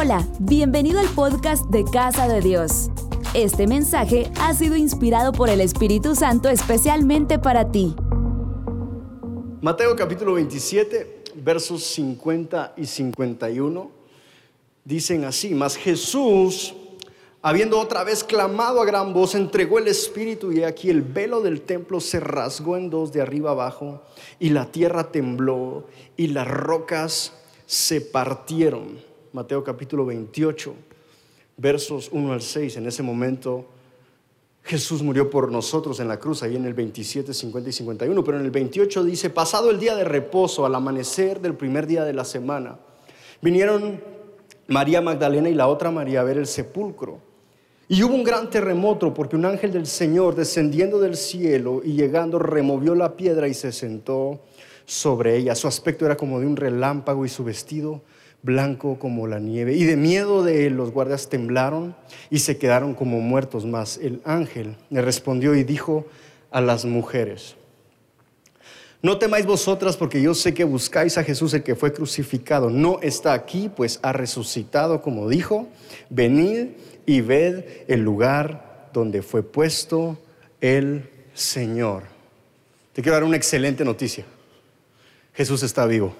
Hola, bienvenido al podcast de Casa de Dios. Este mensaje ha sido inspirado por el Espíritu Santo especialmente para ti. Mateo capítulo 27, versos 50 y 51 dicen así, mas Jesús, habiendo otra vez clamado a gran voz, entregó el Espíritu y aquí el velo del templo se rasgó en dos de arriba abajo y la tierra tembló y las rocas se partieron. Mateo capítulo 28, versos 1 al 6. En ese momento Jesús murió por nosotros en la cruz, ahí en el 27, 50 y 51. Pero en el 28 dice, pasado el día de reposo, al amanecer del primer día de la semana, vinieron María Magdalena y la otra María a ver el sepulcro. Y hubo un gran terremoto porque un ángel del Señor descendiendo del cielo y llegando removió la piedra y se sentó sobre ella. Su aspecto era como de un relámpago y su vestido blanco como la nieve. Y de miedo de él los guardias temblaron y se quedaron como muertos. Mas el ángel le respondió y dijo a las mujeres, no temáis vosotras porque yo sé que buscáis a Jesús el que fue crucificado. No está aquí, pues ha resucitado como dijo. Venid y ved el lugar donde fue puesto el Señor. Te quiero dar una excelente noticia. Jesús está vivo.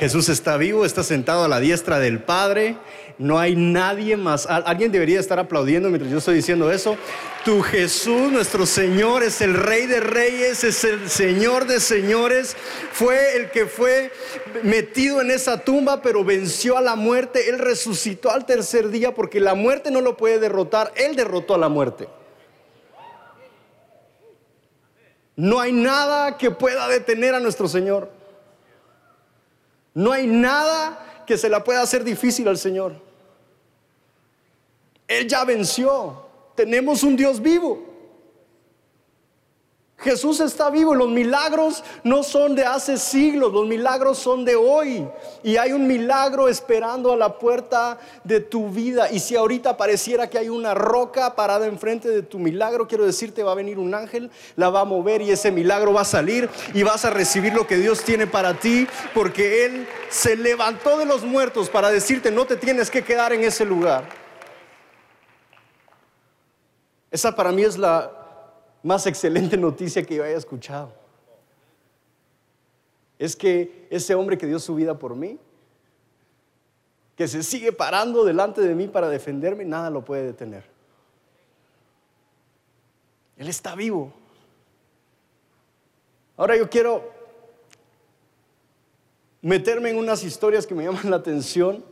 Jesús está vivo, está sentado a la diestra del Padre. No hay nadie más. Alguien debería estar aplaudiendo mientras yo estoy diciendo eso. Tu Jesús, nuestro Señor, es el Rey de Reyes, es el Señor de Señores. Fue el que fue metido en esa tumba, pero venció a la muerte. Él resucitó al tercer día porque la muerte no lo puede derrotar. Él derrotó a la muerte. No hay nada que pueda detener a nuestro Señor. No hay nada que se la pueda hacer difícil al Señor. Él ya venció. Tenemos un Dios vivo. Jesús está vivo y los milagros no son de hace siglos, los milagros son de hoy. Y hay un milagro esperando a la puerta de tu vida. Y si ahorita pareciera que hay una roca parada enfrente de tu milagro, quiero decirte, va a venir un ángel, la va a mover y ese milagro va a salir y vas a recibir lo que Dios tiene para ti, porque Él se levantó de los muertos para decirte, no te tienes que quedar en ese lugar. Esa para mí es la más excelente noticia que yo haya escuchado. Es que ese hombre que dio su vida por mí, que se sigue parando delante de mí para defenderme, nada lo puede detener. Él está vivo. Ahora yo quiero meterme en unas historias que me llaman la atención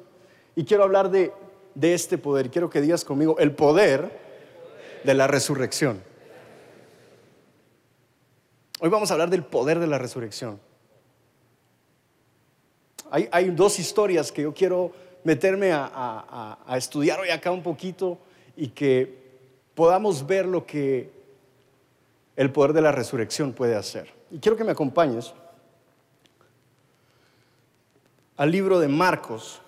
y quiero hablar de, de este poder. Quiero que digas conmigo, el poder de la resurrección. Hoy vamos a hablar del poder de la resurrección. Hay, dos historias que yo quiero meterme a, estudiar hoy acá un poquito y que podamos ver lo que el poder de la resurrección puede hacer. Y quiero que me acompañes al libro de Marcos,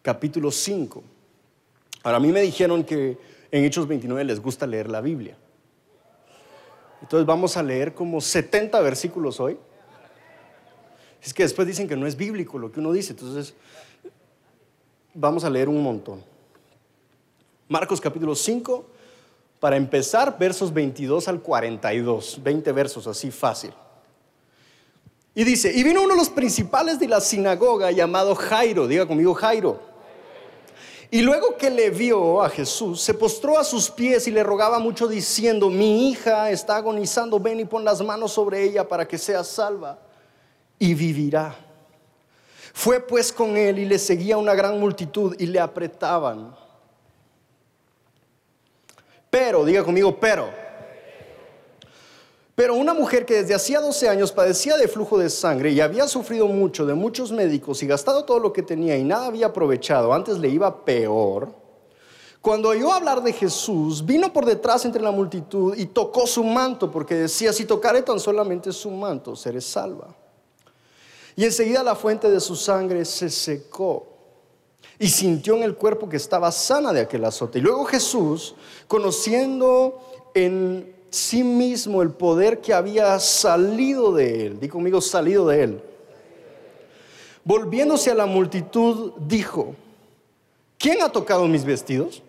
capítulo 5. Ahora, a mí me dijeron que en Hechos 29 les gusta leer la Biblia. Entonces vamos a leer como 70 versículos hoy. Es que después dicen que no es bíblico lo que uno dice, entonces vamos a leer un montón. Marcos capítulo 5, para empezar, versos 22 al 42, 20 versos así fácil. Y dice, y vino uno de los principales de la sinagoga llamado Jairo, diga conmigo Jairo y luego que le vio a Jesús, se postró a sus pies y le rogaba mucho diciendo, mi hija está agonizando, ven y pon las manos sobre ella para que sea salva y vivirá. Fue pues con él y le seguía una gran multitud y le apretaban. Pero, diga conmigo, pero pero una mujer que desde hacía 12 años padecía de flujo de sangre y había sufrido mucho de muchos médicos y gastado todo lo que tenía y nada había aprovechado, antes le iba peor, cuando oyó hablar de Jesús, vino por detrás entre la multitud y tocó su manto, porque decía, si tocaré tan solamente su manto, seré salva. Y enseguida la fuente de su sangre se secó y sintió en el cuerpo que estaba sana de aquel azote. Y luego Jesús, conociendo en sí mismo el poder que había salido de él. Di conmigo, salido de él. Volviéndose a la multitud, dijo, ¿quién ha tocado mis vestidos?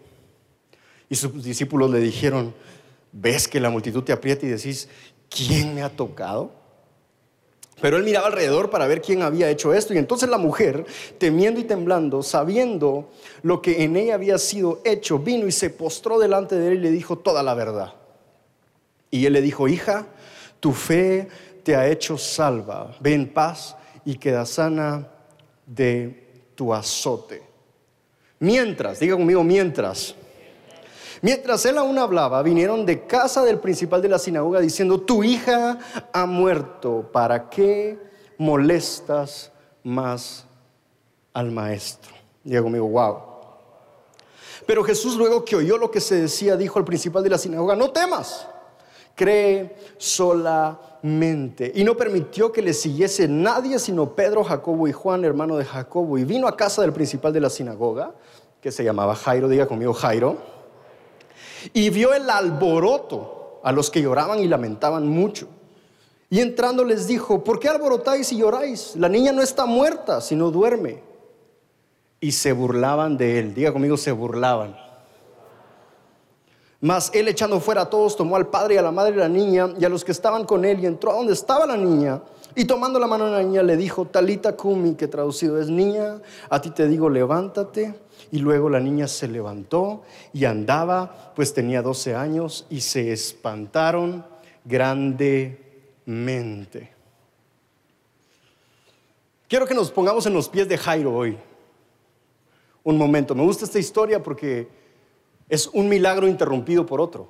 Y sus discípulos le dijeron, ¿ves que la multitud te aprieta y decís, ¿quién me ha tocado? Pero él miraba alrededor para ver quién había hecho esto. Y entonces la mujer, temiendo y temblando, sabiendo lo que en ella había sido hecho, vino y se postró delante de él y le dijo toda la verdad. Y él le dijo, hija, tu fe te ha hecho salva. Ve en paz y queda sana de tu azote. Mientras, diga conmigo, mientras. Mientras él aún hablaba, vinieron de casa del principal de la sinagoga diciendo, tu hija ha muerto, ¿para qué molestas más al maestro? Diga conmigo, wow. Pero Jesús luego que oyó lo que se decía, dijo al principal de la sinagoga, no temas, cree solamente. Y no permitió que le siguiese nadie sino Pedro, Jacobo y Juan, hermano de Jacobo. Y vino a casa del principal de la sinagoga, que se llamaba Jairo, diga conmigo Jairo y vio el alboroto a los que lloraban y lamentaban mucho. Y entrando les dijo, ¿por qué alborotáis y lloráis? La niña no está muerta, sino duerme. Y se burlaban de él. Diga conmigo, se burlaban. Mas él echando fuera a todos, tomó al padre y a la madre de la niña y a los que estaban con él y entró a donde estaba la niña. Y tomando la mano de la niña le dijo, Talita Kumi, que traducido es niña, a ti te digo, levántate. Y luego la niña se levantó y andaba, pues tenía 12 años, y se espantaron grandemente. Quiero que nos pongamos en los pies de Jairo hoy. Un momento. Me gusta esta historia porque es un milagro interrumpido por otro.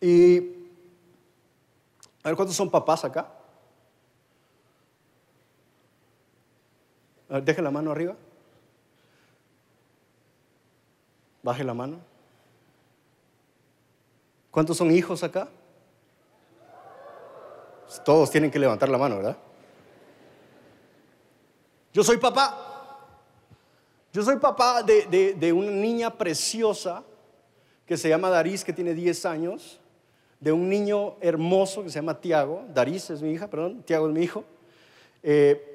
Y a ver cuántos son papás acá. deje la mano arriba. Baje la mano. ¿Cuántos son hijos acá? Todos tienen que levantar la mano, ¿verdad? Yo soy papá. Yo soy papá de, de, una niña preciosa que se llama Daris, que tiene 10 años, de un niño hermoso que se llama Tiago. Daris es mi hija, perdón, Tiago es mi hijo. Eh,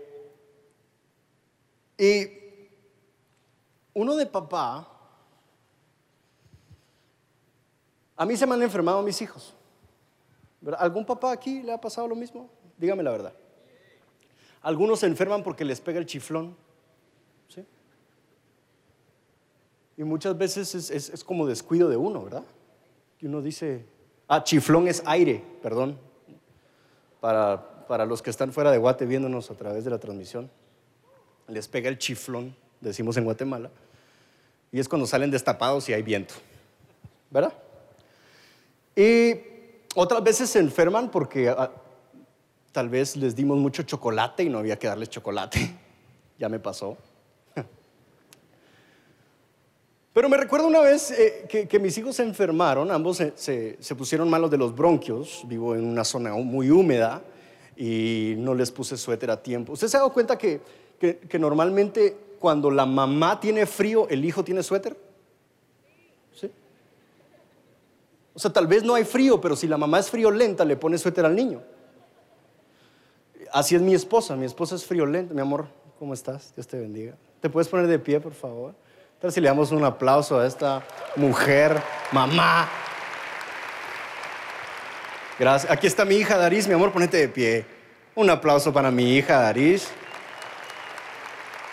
y uno de papá, a mí se me han enfermado mis hijos. ¿Algún papá aquí le ha pasado lo mismo? Dígame la verdad. Algunos se enferman porque les pega el chiflón. ¿sí? Y muchas veces es, como descuido de uno, ¿verdad? Que uno dice, ah, chiflón es aire, perdón, para, para los que están fuera de Guate viéndonos a través de la transmisión les pega el chiflón, decimos en Guatemala, y es cuando salen destapados y hay viento, ¿verdad? Y otras veces se enferman porque ah, tal vez les dimos mucho chocolate y no había que darles chocolate, ya me pasó. Pero me recuerdo una vez eh, que, mis hijos se enfermaron, ambos se, pusieron malos de los bronquios, vivo en una zona muy húmeda y no les puse suéter a tiempo. ¿Usted se ha dado cuenta que que, normalmente cuando la mamá tiene frío, el hijo tiene suéter? ¿Sí? O sea, tal vez no hay frío, pero si la mamá es friolenta, le pone suéter al niño. Así es mi esposa, mi esposa es friolenta. Mi amor, ¿cómo estás? Dios te bendiga. ¿Te puedes poner de pie, por favor? Tal si le damos un aplauso a esta mujer, mamá. Gracias. Aquí está mi hija Daris, mi amor, ponete de pie. Un aplauso para mi hija Daris.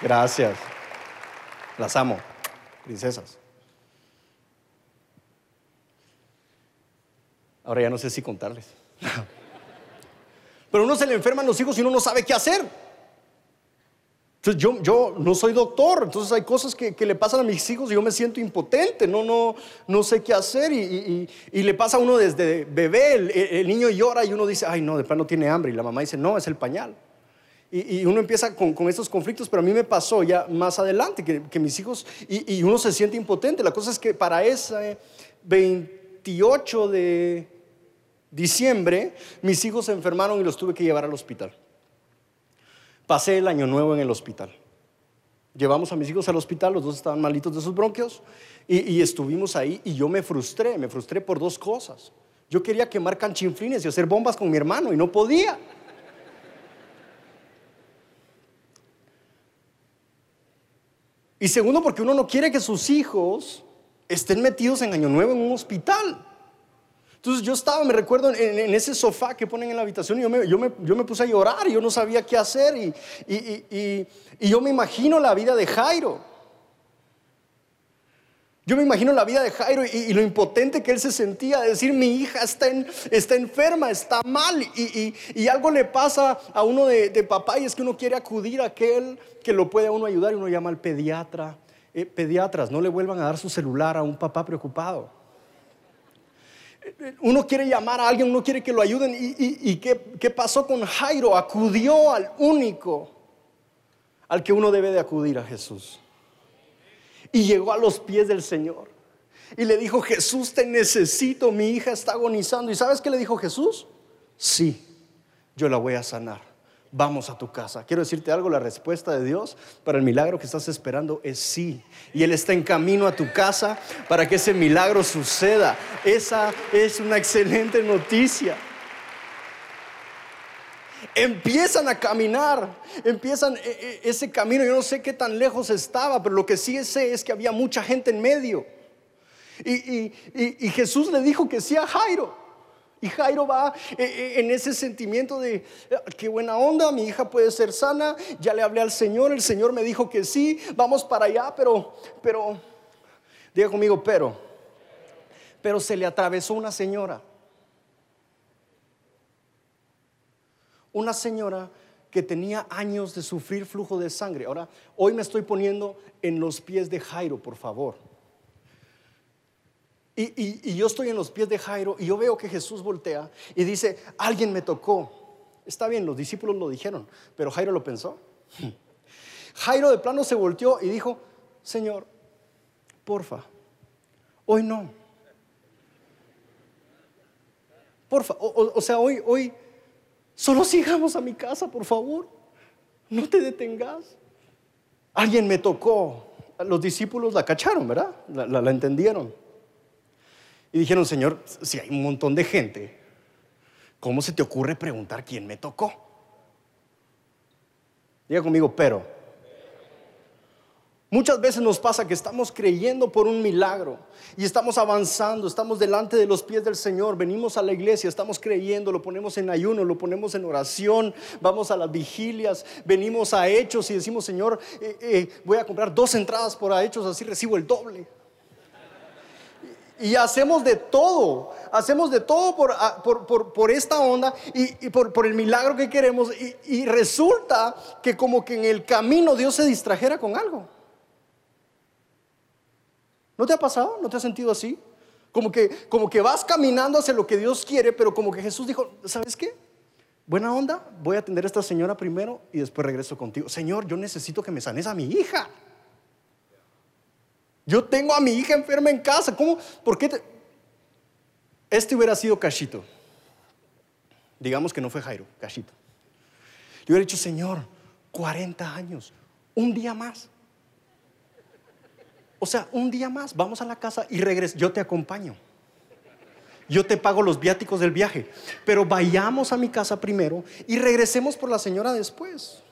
Gracias. Las amo, princesas. Ahora ya no sé si contarles. Pero uno se le enferman los hijos y uno no sabe qué hacer. Entonces yo, no soy doctor, entonces hay cosas que, le pasan a mis hijos y yo me siento impotente, no, sé qué hacer y, le pasa a uno desde bebé, el, el, niño llora y uno dice, ay no, de plano tiene hambre y la mamá dice, no, es el pañal. Y, uno empieza con, con, estos conflictos, pero a mí me pasó ya más adelante que, mis hijos, y, uno se siente impotente. La cosa es que para ese 28 de diciembre, mis hijos se enfermaron y los tuve que llevar al hospital pasé el año nuevo en el hospital. Llevamos a mis hijos al hospital, los dos estaban malitos de sus bronquios, y, y estuvimos ahí y yo me frustré, me frustré por dos cosas. Yo quería quemar canchinflines y hacer bombas con mi hermano y no podía. Y segundo, porque uno no quiere que sus hijos estén metidos en Año Nuevo en un hospital. Entonces yo estaba, me recuerdo, en, ese sofá que ponen en la habitación y yo me, yo me, yo me puse a llorar y yo no sabía qué hacer y, y, y, yo me imagino la vida de Jairo. Yo me imagino la vida de Jairo y, lo impotente que él se sentía de decir, mi hija está, está enferma, está mal y, algo le pasa a uno de, papá y es que uno quiere acudir a aquel que lo puede uno ayudar y uno llama al pediatra. Eh, pediatras, no le vuelvan a dar su celular a un papá preocupado. Uno quiere llamar a alguien, uno quiere que lo ayuden. ¿Y, qué, qué pasó con Jairo? Acudió al único al que uno debe de acudir, a Jesús. Y llegó a los pies del Señor. Y le dijo, Jesús, te necesito, mi hija está agonizando. ¿Y sabes qué le dijo Jesús? Sí, yo la voy a sanar vamos a tu casa. Quiero decirte algo, la respuesta de Dios para el milagro que estás esperando es sí. Y Él está en camino a tu casa para que ese milagro suceda. Esa es una excelente noticia. Empiezan a caminar, empiezan e, e, ese camino. Yo no sé qué tan lejos estaba, pero lo que sí sé es que había mucha gente en medio. Y, y Jesús le dijo que sí a Jairo. Y Jairo va eh, eh, en ese sentimiento de, ah, qué buena onda, mi hija puede ser sana, ya le hablé al Señor, el Señor me dijo que sí, vamos para allá, pero, pero, diga conmigo, pero, pero se le atravesó una señora. Una señora que tenía años de sufrir flujo de sangre. Ahora, hoy me estoy poniendo en los pies de Jairo, por favor. Y, yo estoy en los pies de Jairo y yo veo que Jesús voltea y dice, alguien me tocó. Está bien, los discípulos lo dijeron, pero Jairo lo pensó. Jairo de plano se volteó y dijo, Señor, porfa, hoy no. Porfa, o, sea, hoy, hoy, solo sigamos a mi casa, por favor. No te detengas. Alguien me tocó. Los discípulos la cacharon, ¿verdad? la entendieron. Y dijeron, Señor, si hay un montón de gente, ¿cómo se te ocurre preguntar quién me tocó? Diga conmigo, pero. Muchas veces nos pasa que estamos creyendo por un milagro y estamos avanzando, estamos delante de los pies del Señor, venimos a la iglesia, estamos creyendo, lo ponemos en ayuno, lo ponemos en oración, vamos a las vigilias, venimos a hechos y decimos, Señor, eh, eh, voy a comprar dos entradas por hechos, así recibo el doble. Y hacemos de todo, hacemos de todo por, ah, por, esta onda y, por, el milagro que queremos. Y, resulta que como que en el camino Dios se distrajera con algo. ¿No te ha pasado? ¿No te has sentido así? Como que, como que vas caminando hacia lo que Dios quiere, pero como que Jesús dijo, ¿sabes qué? Buena onda, voy a atender a esta señora primero y después regreso contigo. Señor, yo necesito que me sanes a mi hija. Yo tengo a mi hija enferma en casa. ¿Cómo? ¿Por qué? Este hubiera sido Cachito. Digamos que no fue Jairo, Cachito. Le hubiera dicho, Señor, 40 años, un día más. O sea, un día más, vamos a la casa y regreso. Yo te acompaño. Yo te pago los viáticos del viaje. Pero vayamos a mi casa primero y regresemos por la señora después.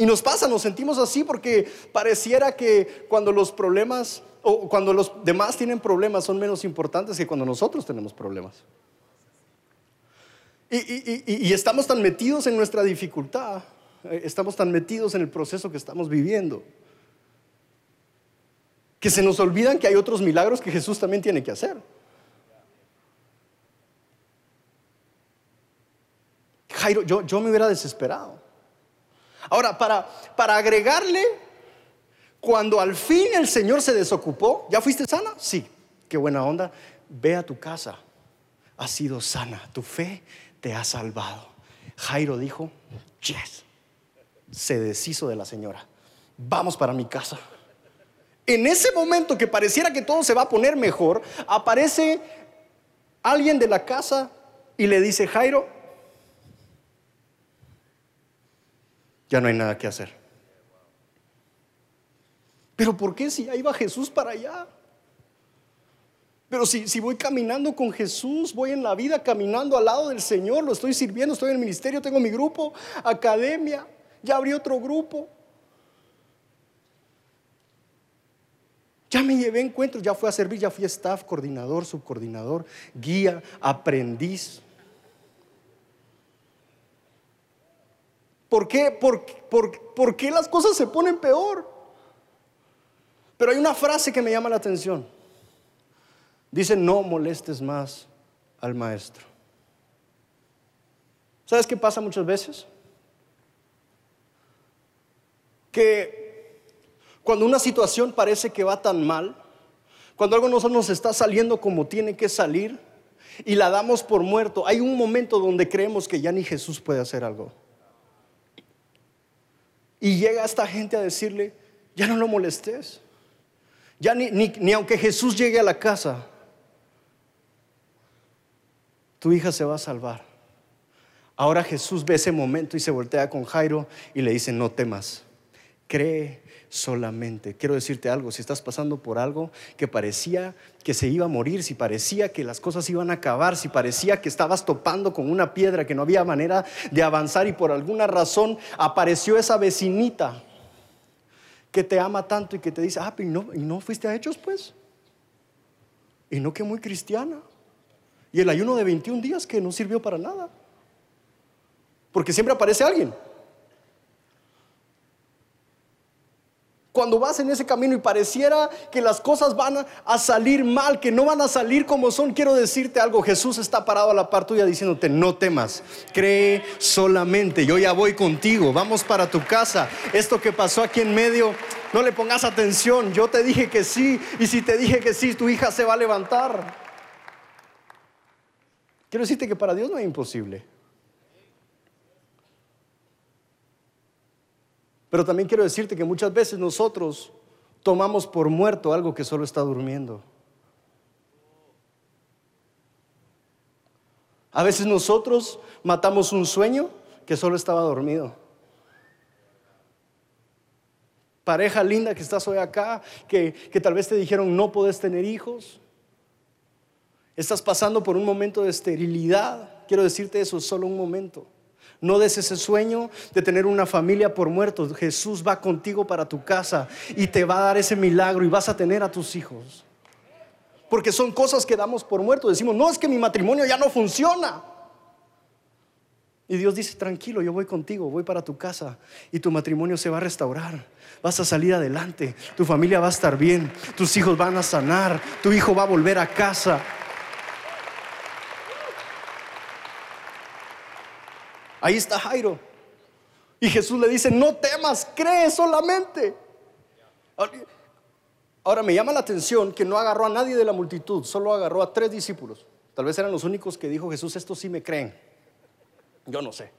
Y nos pasa, nos sentimos así porque pareciera que cuando los problemas o cuando los demás tienen problemas son menos importantes que cuando nosotros tenemos problemas. Y, estamos tan metidos en nuestra dificultad, eh, estamos tan metidos en el proceso que estamos viviendo, que se nos olvidan que hay otros milagros que Jesús también tiene que hacer. Jairo, yo, yo me hubiera desesperado. Ahora, para, para agregarle, cuando al fin el Señor se desocupó, ¿ya fuiste sana? Sí, qué buena onda. Ve a tu casa, has sido sana, tu fe te ha salvado. Jairo dijo, yes, se deshizo de la señora, vamos para mi casa. En ese momento que pareciera que todo se va a poner mejor, aparece alguien de la casa y le dice, Jairo, ya no hay nada que hacer. Pero ¿por qué si ya iba Jesús para allá? Pero si, si, voy caminando con Jesús, voy en la vida caminando al lado del Señor, lo estoy sirviendo, estoy en el ministerio, tengo mi grupo, academia, ya abrí otro grupo. Ya me llevé encuentros, ya fui a servir, ya fui staff, coordinador, subcoordinador, guía, aprendiz. ¿Por qué? ¿Por, por qué las cosas se ponen peor? Pero hay una frase que me llama la atención. Dice, no molestes más al maestro. ¿Sabes qué pasa muchas veces? Que cuando una situación parece que va tan mal, cuando algo no nos está saliendo como tiene que salir y la damos por muerto, hay un momento donde creemos que ya ni Jesús puede hacer algo. Y llega esta gente a decirle, ya no lo molestes. Ya ni, ni, aunque Jesús llegue a la casa, tu hija se va a salvar. Ahora Jesús ve ese momento y se voltea con Jairo y le dice, no temas, cree solamente. Quiero decirte algo, si estás pasando por algo que parecía que se iba a morir, si parecía que las cosas iban a acabar, si parecía que estabas topando con una piedra, que no había manera de avanzar y por alguna razón apareció esa vecinita que te ama tanto y que te dice, ah, ¿y no, y no fuiste a hechos pues? Y no que muy cristiana. Y el ayuno de 21 días que no sirvió para nada. Porque siempre aparece alguien. Cuando vas en ese camino y pareciera que las cosas van a salir mal, que no van a salir como son, quiero decirte algo. Jesús está parado a la par tuya diciéndote, no temas, cree solamente. Yo ya voy contigo, vamos para tu casa. Esto que pasó aquí en medio, no le pongas atención. Yo te dije que sí, y si te dije que sí, tu hija se va a levantar. Quiero decirte que para Dios no es imposible. Pero también quiero decirte que muchas veces nosotros tomamos por muerto algo que solo está durmiendo. A veces nosotros matamos un sueño que solo estaba dormido. Pareja linda que estás hoy acá, que, que tal vez te dijeron no puedes tener hijos. Estás pasando por un momento de esterilidad. Quiero decirte eso, es solo un momento. No des ese sueño de tener una familia por muertos. Jesús va contigo para tu casa y te va a dar ese milagro y vas a tener a tus hijos. Porque son cosas que damos por muertos. Decimos, no es que mi matrimonio ya no funciona. Y Dios dice, tranquilo, yo voy contigo, voy para tu casa y tu matrimonio se va a restaurar. Vas a salir adelante, tu familia va a estar bien, tus hijos van a sanar, tu hijo va a volver a casa. Ahí está Jairo. Y Jesús le dice, no temas, cree solamente. Ahora me llama la atención que no agarró a nadie de la multitud, solo agarró a tres discípulos. Tal vez eran los únicos que dijo Jesús, estos sí me creen. Yo no sé.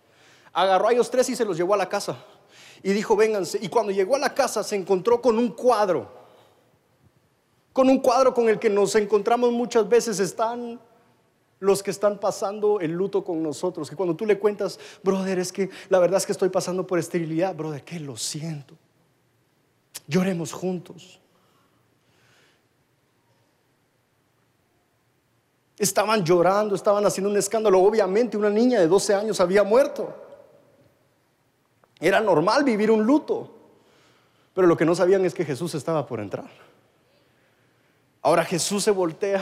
Agarró a ellos tres y se los llevó a la casa. Y dijo, vénganse. Y cuando llegó a la casa se encontró con un cuadro. Con un cuadro con el que nos encontramos muchas veces. Están los que están pasando el luto con nosotros. Que cuando tú le cuentas, brother, es que la verdad es que estoy pasando por esterilidad, brother, que lo siento. Lloremos juntos. Estaban llorando, estaban haciendo un escándalo. Obviamente una niña de 12 años había muerto. Era normal vivir un luto. Pero lo que no sabían es que Jesús estaba por entrar. Ahora Jesús se voltea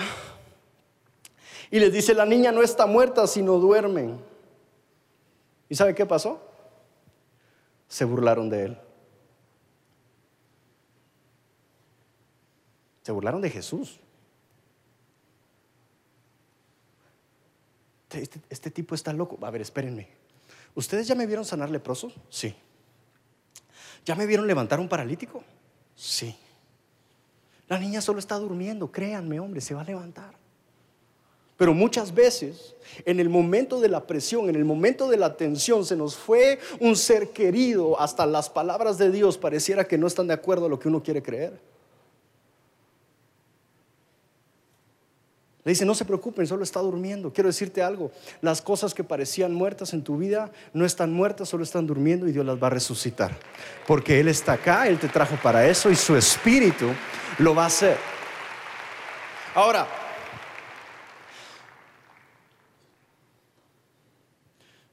y les dice, la niña no está muerta, sino duermen. ¿Y sabe qué pasó? Se burlaron de él. Se burlaron de Jesús. Este, este, tipo está loco. A ver, espérenme. ¿Ustedes ya me vieron sanar leprosos? Sí. ¿Ya me vieron levantar un paralítico? Sí. La niña solo está durmiendo. Créanme, hombre, se va a levantar. Pero muchas veces, en el momento de la presión, en el momento de la tensión, se nos fue un ser querido, hasta las palabras de Dios pareciera que no están de acuerdo a lo que uno quiere creer. Le dice, no se preocupen, solo está durmiendo. Quiero decirte algo, las cosas que parecían muertas en tu vida no están muertas, solo están durmiendo y Dios las va a resucitar. Porque Él está acá, Él te trajo para eso y su espíritu lo va a hacer. Ahora,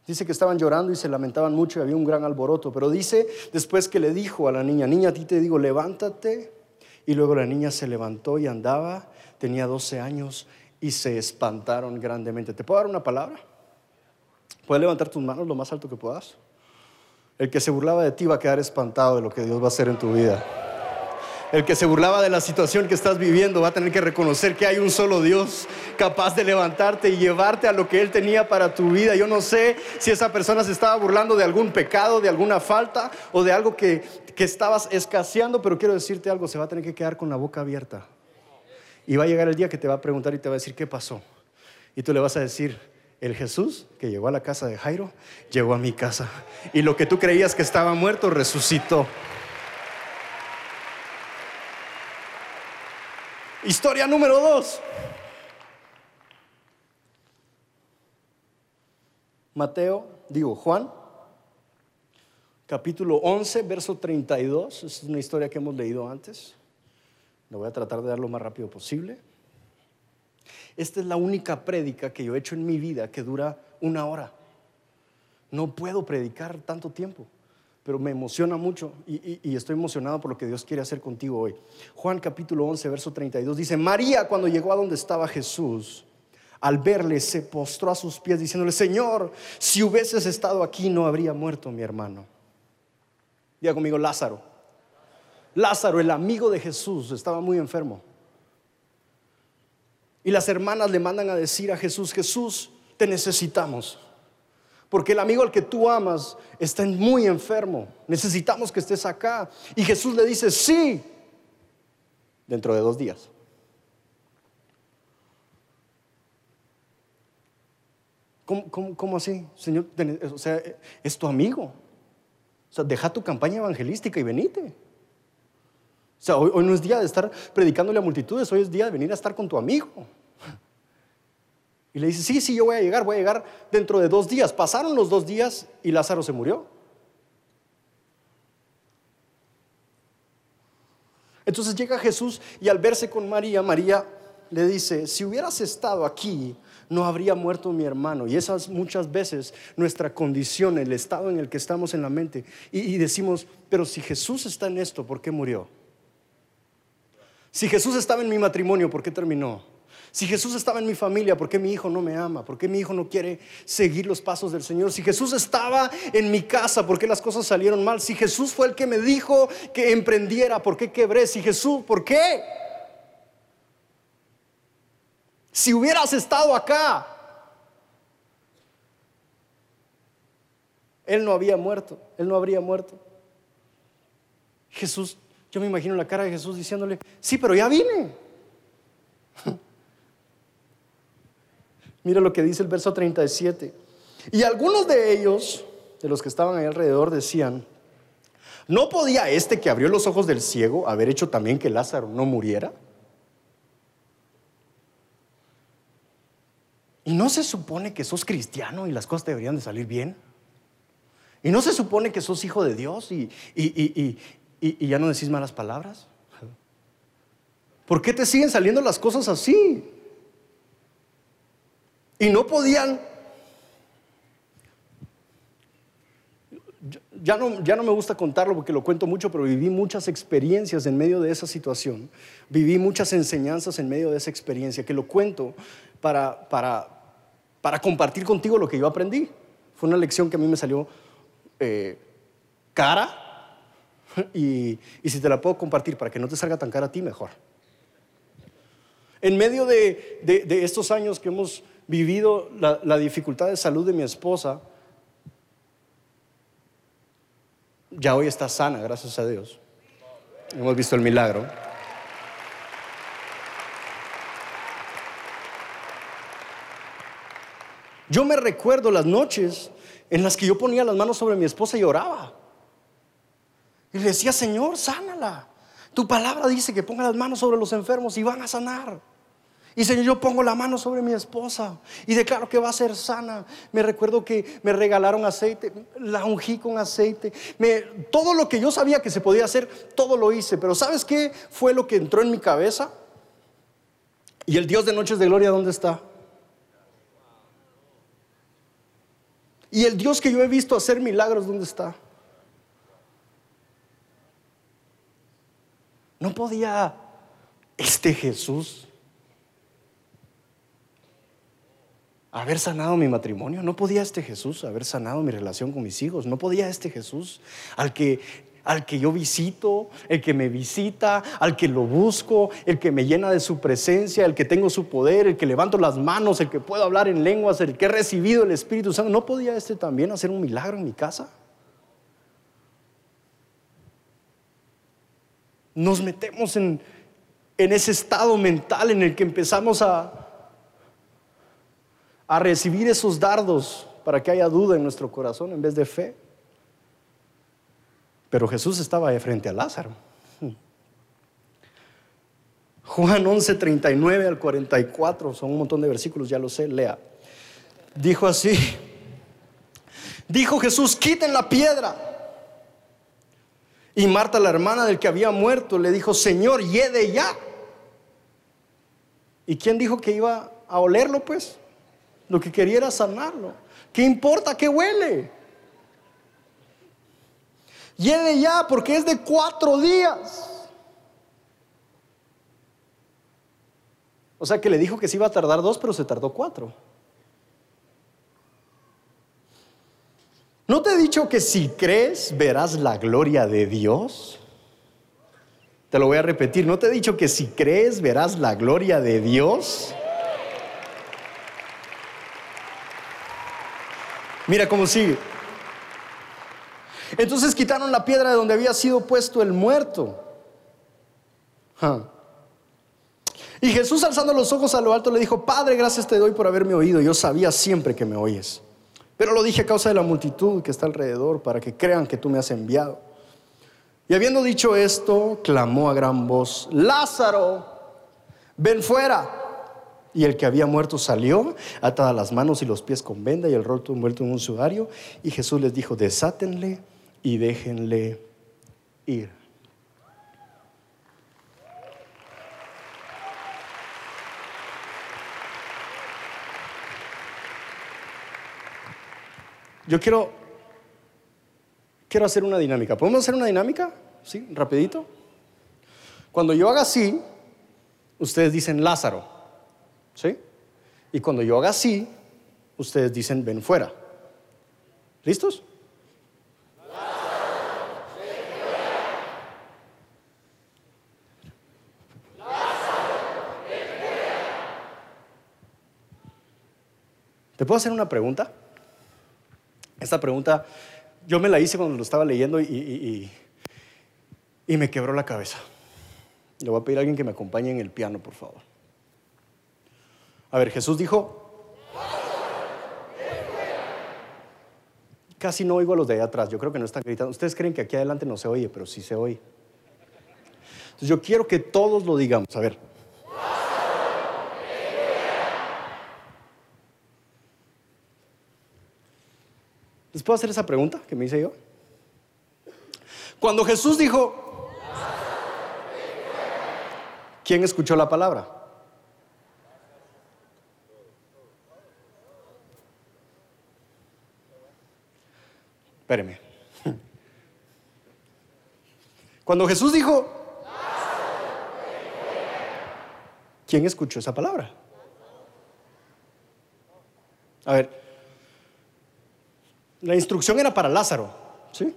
Dice que estaban llorando y se lamentaban mucho y había un gran alboroto. Pero dice después que le dijo a la niña, niña, a ti te digo, levántate Y luego la niña se levantó y andaba, tenía 12 años y se espantaron grandemente. ¿Te puedo dar una palabra? ¿Puedes levantar tus manos lo más alto que puedas? El que se burlaba de ti va a quedar espantado de lo que Dios va a hacer en tu vida. El que se burlaba de la situación que estás viviendo va a tener que reconocer que hay un solo Dios capaz de levantarte y llevarte a lo que Él tenía para tu vida. Yo no sé si esa persona se estaba burlando de algún pecado, de alguna falta o de algo que, que estabas escaseando, pero quiero decirte algo, se va a tener que quedar con la boca abierta. Y va a llegar el día que te va a preguntar y te va a decir, ¿qué pasó? Y tú le vas a decir, el Jesús que llegó a la casa de Jairo, llegó a mi casa. Y lo que tú creías que estaba muerto, resucitó. Historia número dos. Mateo, digo Juan, capítulo 11, verso 32. Es una historia que hemos leído antes. Lo voy a tratar de dar lo más rápido posible. Esta es la única prédica que yo he hecho en mi vida que dura una hora. No puedo predicar tanto tiempo pero me emociona mucho y, estoy emocionado por lo que Dios quiere hacer contigo hoy. Juan capítulo 11, verso 32 dice, María cuando llegó a donde estaba Jesús, al verle se postró a sus pies diciéndole, Señor, si hubieses estado aquí no habría muerto mi hermano. Diga conmigo, Lázaro. Lázaro, el amigo de Jesús, estaba muy enfermo. Y las hermanas le mandan a decir a Jesús, Jesús, te necesitamos. Porque el amigo al que tú amas está muy enfermo. Necesitamos que estés acá. Y Jesús le dice, sí, dentro de dos días. ¿Cómo, así, Señor? O sea, es tu amigo. O sea, deja tu campaña evangelística y venite. O sea, hoy, hoy no es día de estar predicándole a multitudes, hoy es día de venir a estar con tu amigo. Y le dice, sí, sí, yo voy a llegar, voy a llegar dentro de dos días. Pasaron los dos días y Lázaro se murió. Entonces llega Jesús y al verse con María, María le dice, si hubieras estado aquí, no habría muerto mi hermano. Y esas muchas veces nuestra condición, el estado en el que estamos en la mente. Y, y decimos, pero si Jesús está en esto, ¿por qué murió? Si Jesús estaba en mi matrimonio, ¿por qué terminó? Si Jesús estaba en mi familia, ¿por qué mi hijo no me ama? ¿Por qué mi hijo no quiere seguir los pasos del Señor? Si Jesús estaba en mi casa, ¿por qué las cosas salieron mal? Si Jesús fue el que me dijo que emprendiera, ¿por qué quebré? Si Jesús, ¿por qué? Si hubieras estado acá, Él no había muerto, Él no habría muerto. Jesús, yo me imagino la cara de Jesús diciéndole, sí, pero ya vine. Mira lo que dice el verso 37. Y algunos de ellos, de los que estaban ahí alrededor, decían, ¿no podía este que abrió los ojos del ciego haber hecho también que Lázaro no muriera? ¿Y no se supone que sos cristiano y las cosas deberían de salir bien? ¿Y no se supone que sos hijo de Dios y, y ya no decís malas palabras? ¿Por qué te siguen saliendo las cosas así? Y no podían, ya no, ya no me gusta contarlo porque lo cuento mucho, pero viví muchas experiencias en medio de esa situación. Viví muchas enseñanzas en medio de esa experiencia, que lo cuento para, para, para compartir contigo lo que yo aprendí. Fue una lección que a mí me salió eh, cara y, y si te la puedo compartir para que no te salga tan cara a ti, mejor. En medio de, de estos años que hemos vivido la, dificultad de salud de mi esposa, ya hoy está sana, gracias a Dios. Hemos visto el milagro. Yo me recuerdo las noches en las que yo ponía las manos sobre mi esposa y oraba. Y le decía, Señor, sánala. Tu palabra dice que ponga las manos sobre los enfermos y van a sanar. Y Señor, yo pongo la mano sobre mi esposa y declaro que va a ser sana. Me recuerdo que me regalaron aceite, la ungí con aceite. todo lo que yo sabía que se podía hacer, todo lo hice. Pero ¿sabes qué fue lo que entró en mi cabeza? ¿Y el Dios de noches de gloria dónde está? ¿Y el Dios que yo he visto hacer milagros dónde está? No podía este Jesús haber sanado mi matrimonio, no podía este Jesús haber sanado mi relación con mis hijos, no podía este Jesús al que al que yo visito, el que me visita, al que lo busco, el que me llena de su presencia, el que tengo su poder, el que levanto las manos, el que puedo hablar en lenguas, el que he recibido el Espíritu Santo. ¿No podía este también hacer un milagro en mi casa? Nos metemos en, en ese estado mental en el que empezamos a, a recibir esos dardos para que haya duda en nuestro corazón en vez de fe. Pero Jesús estaba de frente a Lázaro. Juan 11, 39 al 44, son un montón de versículos, ya lo sé, lea. Dijo así, dijo Jesús, quiten la piedra. Y Marta, la hermana del que había muerto, le dijo, Señor, yede ya. ¿Y quién dijo que iba a olerlo, pues? Lo que quería era sanarlo. ¿Qué importa que huele? Lleve ya porque es de cuatro días. O sea que le dijo que se iba a tardar dos, pero se tardó cuatro. ¿No te he dicho que si crees verás la gloria de Dios? Te lo voy a repetir. ¿No te he dicho que si crees verás la gloria de Dios? Mira cómo sigue. Entonces quitaron la piedra de donde había sido puesto el muerto. Y Jesús alzando los ojos a lo alto le dijo, Padre, gracias te doy por haberme oído. Yo sabía siempre que me oyes. Pero lo dije a causa de la multitud que está alrededor, para que crean que tú me has enviado. Y habiendo dicho esto, clamó a gran voz, Lázaro, ven fuera. Y el que había muerto salió, atadas las manos y los pies con venda y el rostro muerto en un sudario. Y Jesús les dijo, desátenle y déjenle ir. Yo quiero quiero hacer una dinámica. ¿Podemos hacer una dinámica? ¿Sí? Rapidito. Cuando yo haga así, ustedes dicen Lázaro. ¿Sí? Y cuando yo haga así, ustedes dicen ven fuera. ¿Listos? ¿Te puedo hacer una pregunta? Esta pregunta yo me la hice cuando lo estaba leyendo y, y, me quebró la cabeza. Le voy a pedir a alguien que me acompañe en el piano, por favor. A ver, Jesús dijo... Casi no oigo a los de allá atrás, yo creo que no están gritando. Ustedes creen que aquí adelante no se oye, pero sí se oye. Entonces yo quiero que todos lo digamos. A ver, ¿Les puedo hacer esa pregunta que me hice yo? Cuando Jesús dijo, ¿quién escuchó la palabra? Espéreme. Cuando Jesús dijo, ¿quién escuchó esa palabra? A ver, la instrucción era para Lázaro, ¿sí?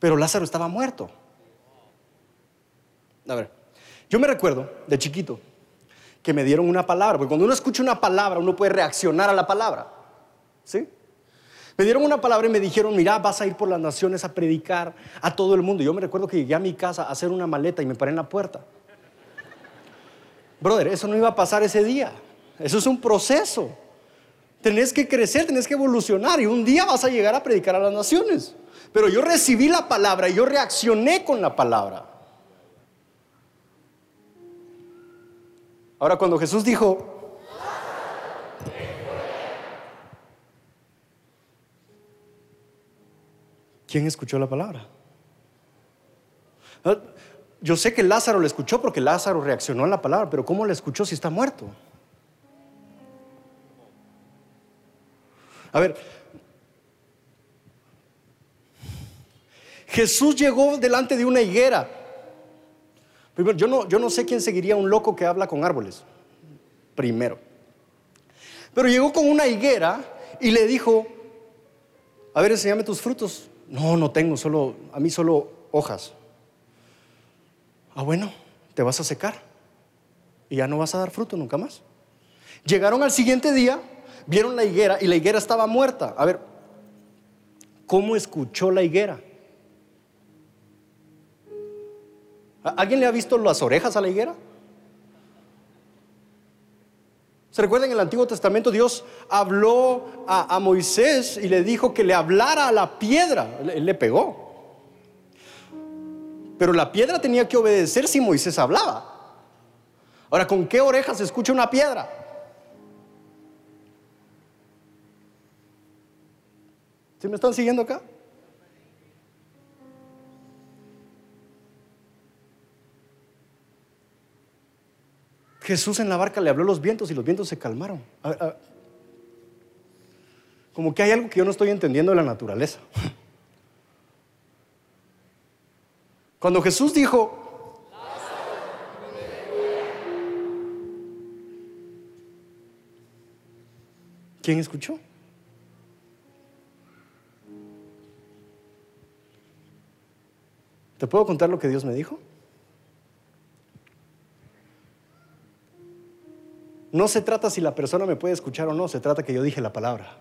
Pero Lázaro estaba muerto. A ver, yo me recuerdo de chiquito que me dieron una palabra, porque cuando uno escucha una palabra, uno puede reaccionar a la palabra, ¿sí? Me dieron una palabra y me dijeron, mira, vas a ir por las naciones a predicar a todo el mundo. Yo me recuerdo que llegué a mi casa a hacer una maleta y me paré en la puerta. Brother, eso no iba a pasar ese día. Eso es un proceso. Tenés que crecer, tenés que evolucionar y un día vas a llegar a predicar a las naciones. Pero yo recibí la palabra y yo reaccioné con la palabra. Ahora cuando Jesús dijo, ¿quién escuchó la palabra? Ah, yo sé que Lázaro le escuchó porque Lázaro reaccionó a la palabra, pero ¿cómo le escuchó si está muerto? A ver, Jesús llegó delante de una higuera. Primero, yo no, yo no sé quién seguiría un loco que habla con árboles. Primero. Pero llegó con una higuera y le dijo, a ver, enséñame tus frutos. No, no tengo, solo, a mí solo hojas. Ah, bueno, te vas a secar y ya no vas a dar fruto nunca más. Llegaron al siguiente día, vieron la higuera y la higuera estaba muerta. A ver, ¿cómo escuchó la higuera? ¿Alguien le ha visto las orejas a la higuera? ¿Se recuerdan en el Antiguo Testamento Dios habló a, Moisés y le dijo que le hablara a la piedra? Él le pegó. Pero la piedra tenía que obedecer si Moisés hablaba. Ahora, ¿con qué orejas escucha una piedra? ¿Sí me están siguiendo acá? Jesús en la barca le habló los vientos y los vientos se calmaron. Como que hay algo que yo no estoy entendiendo de la naturaleza. Cuando Jesús dijo, ¿quién escuchó? ¿Te puedo contar lo que Dios me dijo? No se trata si la persona me puede escuchar o no, se trata que yo dije la palabra.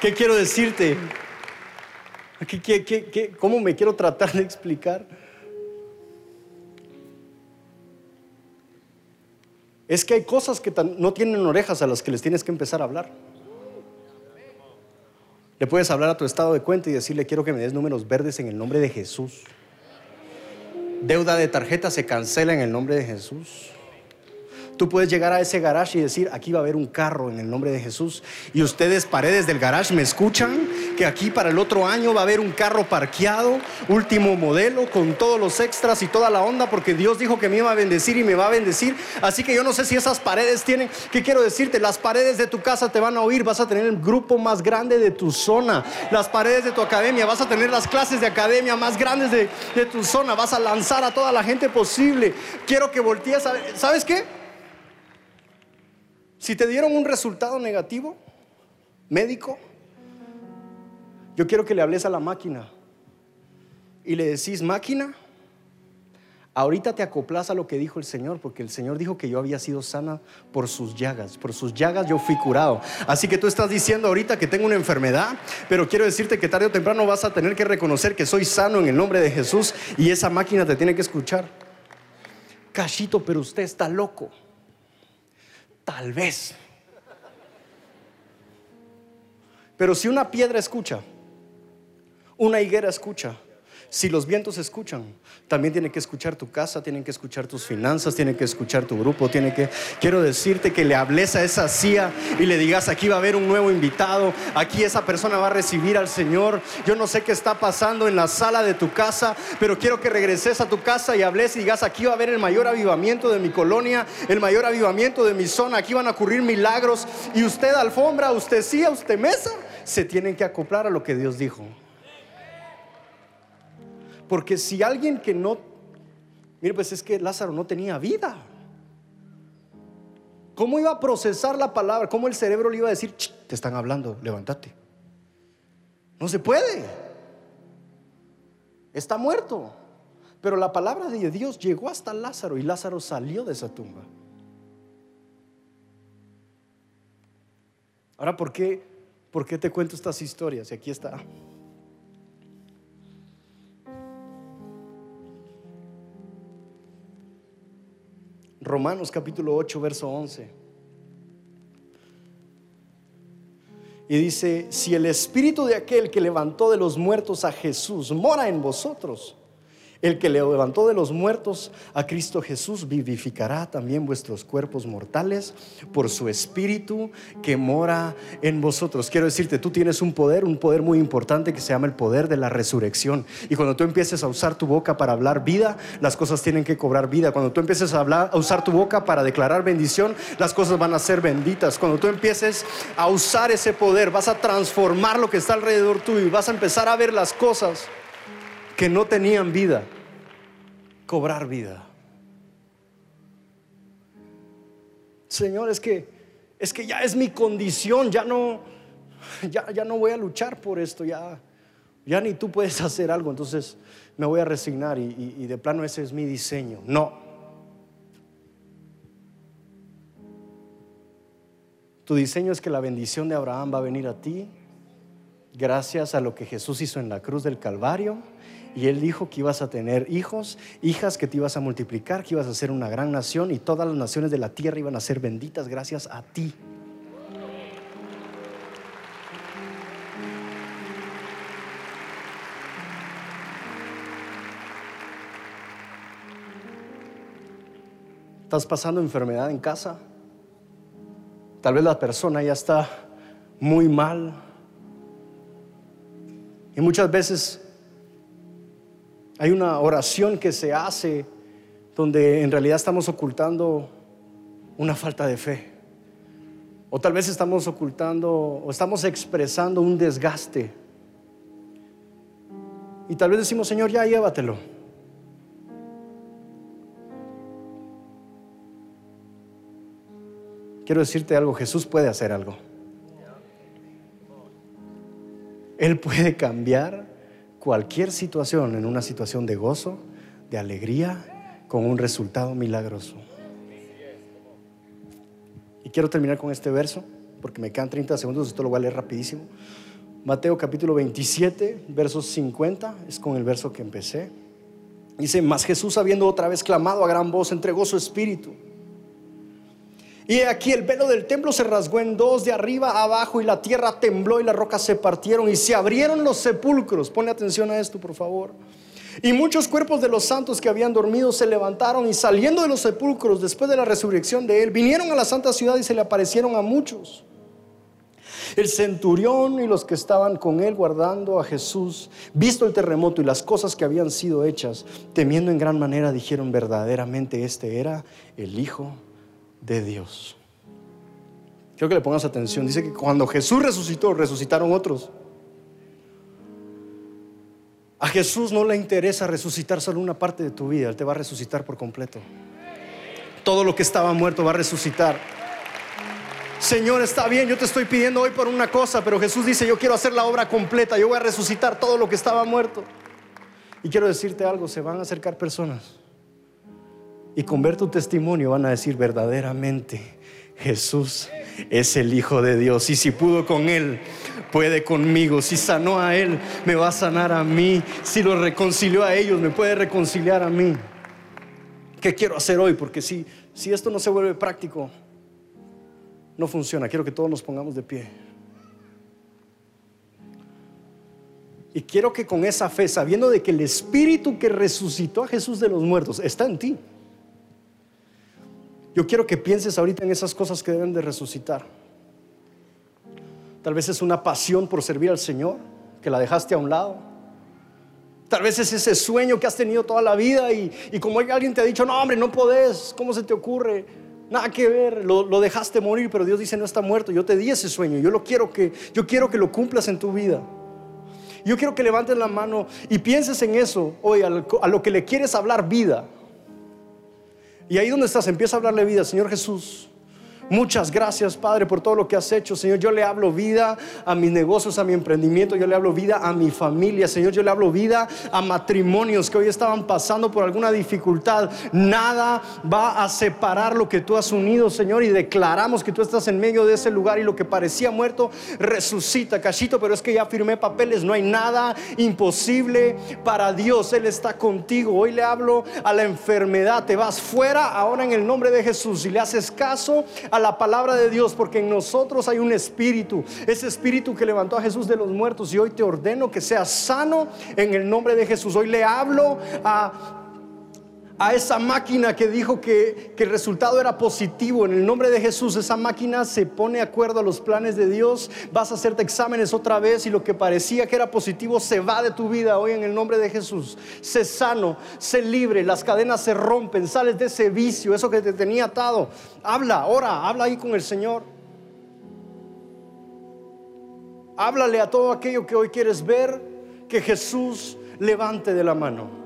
¿Qué quiero decirte? cómo me quiero tratar de explicar? Es que hay cosas que no tienen orejas a las que les tienes que empezar a hablar. Le puedes hablar a tu estado de cuenta y decirle, quiero que me des números verdes en el nombre de Jesús. Deuda de tarjeta se cancela en el nombre de Jesús. Tú puedes llegar a ese garage y decir, aquí va a haber un carro en el nombre de Jesús. Y ustedes, paredes del garage, me escuchan que aquí para el otro año va a haber un carro parqueado, último modelo, con todos los extras y toda la onda, porque Dios dijo que me iba a bendecir y me va a bendecir. Así que yo no sé si esas paredes tienen, ¿qué quiero decirte? Las paredes de tu casa te van a oír, vas a tener el grupo más grande de tu zona. Las paredes de tu academia, vas a tener las clases de academia más grandes de, de tu zona, vas a lanzar a toda la gente posible. Quiero que voltees a ver, ¿sabes qué? Si te dieron un resultado negativo, médico, yo quiero que le hables a la máquina y le decís, máquina, ahorita te acoplas a lo que dijo el Señor, porque el Señor dijo que yo había sido sana por sus llagas, por sus llagas yo fui curado. Así que tú estás diciendo ahorita que tengo una enfermedad, pero quiero decirte que tarde o temprano vas a tener que reconocer que soy sano en el nombre de Jesús y esa máquina te tiene que escuchar. Cachito, pero usted está loco. Tal vez. Pero si una piedra escucha, una higuera escucha, si los vientos escuchan, también tiene que escuchar tu casa, tienen que escuchar tus finanzas, tienen que escuchar tu grupo, tiene que quiero decirte que le hables a esa silla y le digas, aquí va a haber un nuevo invitado, aquí esa persona va a recibir al Señor. Yo no sé qué está pasando en la sala de tu casa, pero quiero que regreses a tu casa y hables y digas, aquí va a haber el mayor avivamiento de mi colonia, el mayor avivamiento de mi zona, aquí van a ocurrir milagros y usted alfombra, usted silla, usted mesa, se tienen que acoplar a lo que Dios dijo. Porque si alguien que no, mire, pues es que Lázaro no tenía vida. ¿Cómo iba a procesar la palabra? ¿Cómo el cerebro le iba a decir, te están hablando, levántate? No se puede. Está muerto. Pero la palabra de Dios llegó hasta Lázaro y Lázaro salió de esa tumba. Ahora, ¿por qué, por qué te cuento estas historias? Y aquí está. Romanos capítulo 8, verso 11. Y dice, si el espíritu de aquel que levantó de los muertos a Jesús mora en vosotros, El que le levantó de los muertos a Cristo Jesús vivificará también vuestros cuerpos mortales por su espíritu que mora en vosotros. Quiero decirte, tú tienes un poder, un poder muy importante que se llama el poder de la resurrección. Y cuando tú empieces a usar tu boca para hablar vida, las cosas tienen que cobrar vida. Cuando tú empieces a, hablar, a usar tu boca para declarar bendición, las cosas van a ser benditas. Cuando tú empieces a usar ese poder, vas a transformar lo que está alrededor tuyo y vas a empezar a ver las cosas que no tenían vida, cobrar vida. Señor, es que es que ya es mi condición, ya no ya, ya no voy a luchar por esto, ya ya ni tú puedes hacer algo, entonces me voy a resignar y, y de plano ese es mi diseño. No. Tu diseño es que la bendición de Abraham va a venir a ti gracias a lo que Jesús hizo en la cruz del Calvario y él dijo que ibas a tener hijos, hijas, que te ibas a multiplicar, que ibas a ser una gran nación y todas las naciones de la tierra iban a ser benditas gracias a ti. ¿Estás pasando enfermedad en casa? Tal vez la persona ya está muy mal. Y muchas veces hay una oración que se hace donde en realidad estamos ocultando una falta de fe. O tal vez estamos ocultando o estamos expresando un desgaste. Y tal vez decimos, Señor, ya llévatelo. Quiero decirte algo, Jesús puede hacer algo. Él puede cambiar cualquier situación en una situación de gozo, de alegría, con un resultado milagroso. Y quiero terminar con este verso, porque me quedan 30 segundos, esto lo voy a leer rapidísimo. Mateo capítulo 27, versos 50, es con el verso que empecé. Dice, mas Jesús habiendo otra vez clamado a gran voz, entregó su espíritu. Y aquí el velo del templo se rasgó en dos, de arriba a abajo, y la tierra tembló y las rocas se partieron y se abrieron los sepulcros. Pone atención a esto, por favor. Y muchos cuerpos de los santos que habían dormido se levantaron y saliendo de los sepulcros después de la resurrección de él, vinieron a la santa ciudad y se le aparecieron a muchos. El centurión y los que estaban con él guardando a Jesús, visto el terremoto y las cosas que habían sido hechas, temiendo en gran manera, dijeron verdaderamente este era el Hijo de Dios. Quiero que le pongas atención. Dice que cuando Jesús resucitó, resucitaron otros. A Jesús no le interesa resucitar solo una parte de tu vida, Él te va a resucitar por completo. Todo lo que estaba muerto va a resucitar. Señor, está bien, yo te estoy pidiendo hoy por una cosa, pero Jesús dice, yo quiero hacer la obra completa, yo voy a resucitar todo lo que estaba muerto. Y quiero decirte algo, se van a acercar personas y con ver tu testimonio van a decir verdaderamente, Jesús es el Hijo de Dios. Y si pudo con Él, puede conmigo. Si sanó a Él, me va a sanar a mí. Si lo reconcilió a ellos, me puede reconciliar a mí. ¿Qué quiero hacer hoy? Porque si, si esto no se vuelve práctico, no funciona. Quiero que todos nos pongamos de pie. Y quiero que con esa fe, sabiendo de que el Espíritu que resucitó a Jesús de los muertos está en ti, yo quiero que pienses ahorita en esas cosas que deben de resucitar. Tal vez es una pasión por servir al Señor, que la dejaste a un lado. Tal vez es ese sueño que has tenido toda la vida y, como alguien te ha dicho, no hombre, no podés, ¿cómo se te ocurre? Nada que ver, lo, lo, dejaste morir, pero Dios dice no está muerto. Yo te di ese sueño, yo lo quiero que, yo quiero que lo cumplas en tu vida. Yo quiero que levantes la mano y pienses en eso, hoy a lo que le quieres hablar vida. Y ahí donde estás, empieza a hablarle vida, Señor Jesús. Muchas gracias, Padre, por todo lo que has hecho. Señor, yo le hablo vida a mis negocios, a mi emprendimiento. Yo le hablo vida a mi familia. Señor, yo le hablo vida a matrimonios que hoy estaban pasando por alguna dificultad. Nada va a separar lo que tú has unido, Señor. Y declaramos que tú estás en medio de ese lugar y lo que parecía muerto resucita, cachito. Pero es que ya firmé papeles. No hay nada imposible para Dios. Él está contigo. Hoy le hablo a la enfermedad. Te vas fuera ahora en el nombre de Jesús. Y le haces caso a la palabra de Dios, porque en nosotros hay un espíritu, ese espíritu que levantó a Jesús de los muertos. Y hoy te ordeno que seas sano en el nombre de Jesús. Hoy le hablo a a esa máquina que dijo que, el resultado era positivo. En el nombre de Jesús, esa máquina se pone de acuerdo a los planes de Dios. Vas a hacerte exámenes otra vez y lo que parecía que era positivo se va de tu vida hoy en el nombre de Jesús. Sé sano, sé libre, las cadenas se rompen, sales de ese vicio, eso que te tenía atado. Habla, ora, habla ahí con el Señor. Háblale a todo aquello que hoy quieres ver, que Jesús levante de la mano.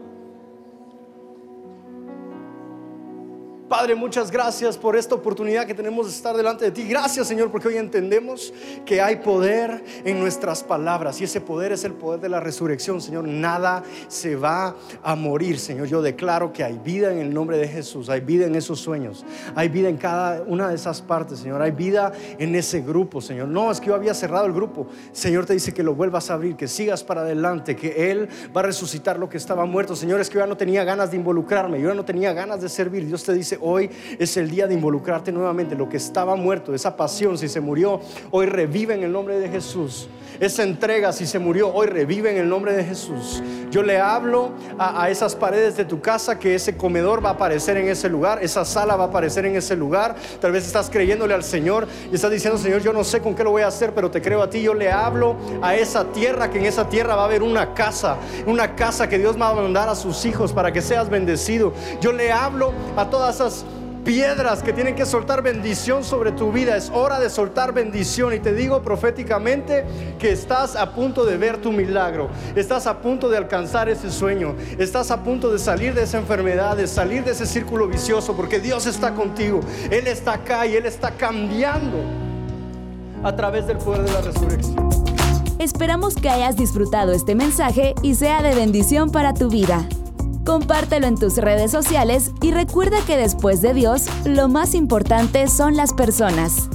Padre, muchas gracias por esta oportunidad que tenemos de estar delante de ti. Gracias, Señor, porque hoy entendemos que hay poder en nuestras palabras y ese poder es el poder de la resurrección, Señor. Nada se va a morir, Señor. Yo declaro que hay vida en el nombre de Jesús, hay vida en esos sueños, hay vida en cada una de esas partes, Señor. Hay vida en ese grupo, Señor. No, es que yo había cerrado el grupo. Señor te dice que lo vuelvas a abrir, que sigas para adelante, que Él va a resucitar lo que estaba muerto. Señor, es que yo ya no tenía ganas de involucrarme, yo ya no tenía ganas de servir. Dios te dice, hoy es el día de involucrarte nuevamente. Lo que estaba muerto, esa pasión, si se murió, hoy revive en el nombre de Jesús. Esa entrega, si se murió, hoy revive en el nombre de Jesús. Yo le hablo a, esas paredes de tu casa que ese comedor va a aparecer en ese lugar, esa sala va a aparecer en ese lugar. Tal vez estás creyéndole al Señor y estás diciendo, Señor, yo no sé con qué lo voy a hacer, pero te creo a ti. Yo le hablo a esa tierra, que en esa tierra va a haber una casa, una casa que Dios va a mandar a sus hijos para que seas bendecido. Yo le hablo a todas piedras que tienen que soltar bendición sobre tu vida. Es hora de soltar bendición. Y te digo proféticamente que estás a punto de ver tu milagro. Estás a punto de alcanzar ese sueño. Estás a punto de salir de esa enfermedad, de salir de ese círculo vicioso, porque Dios está contigo. Él está acá y Él está cambiando a través del poder de la resurrección. Esperamos que hayas disfrutado este mensaje y sea de bendición para tu vida. Compártelo en tus redes sociales y recuerda que después de Dios, lo más importante son las personas.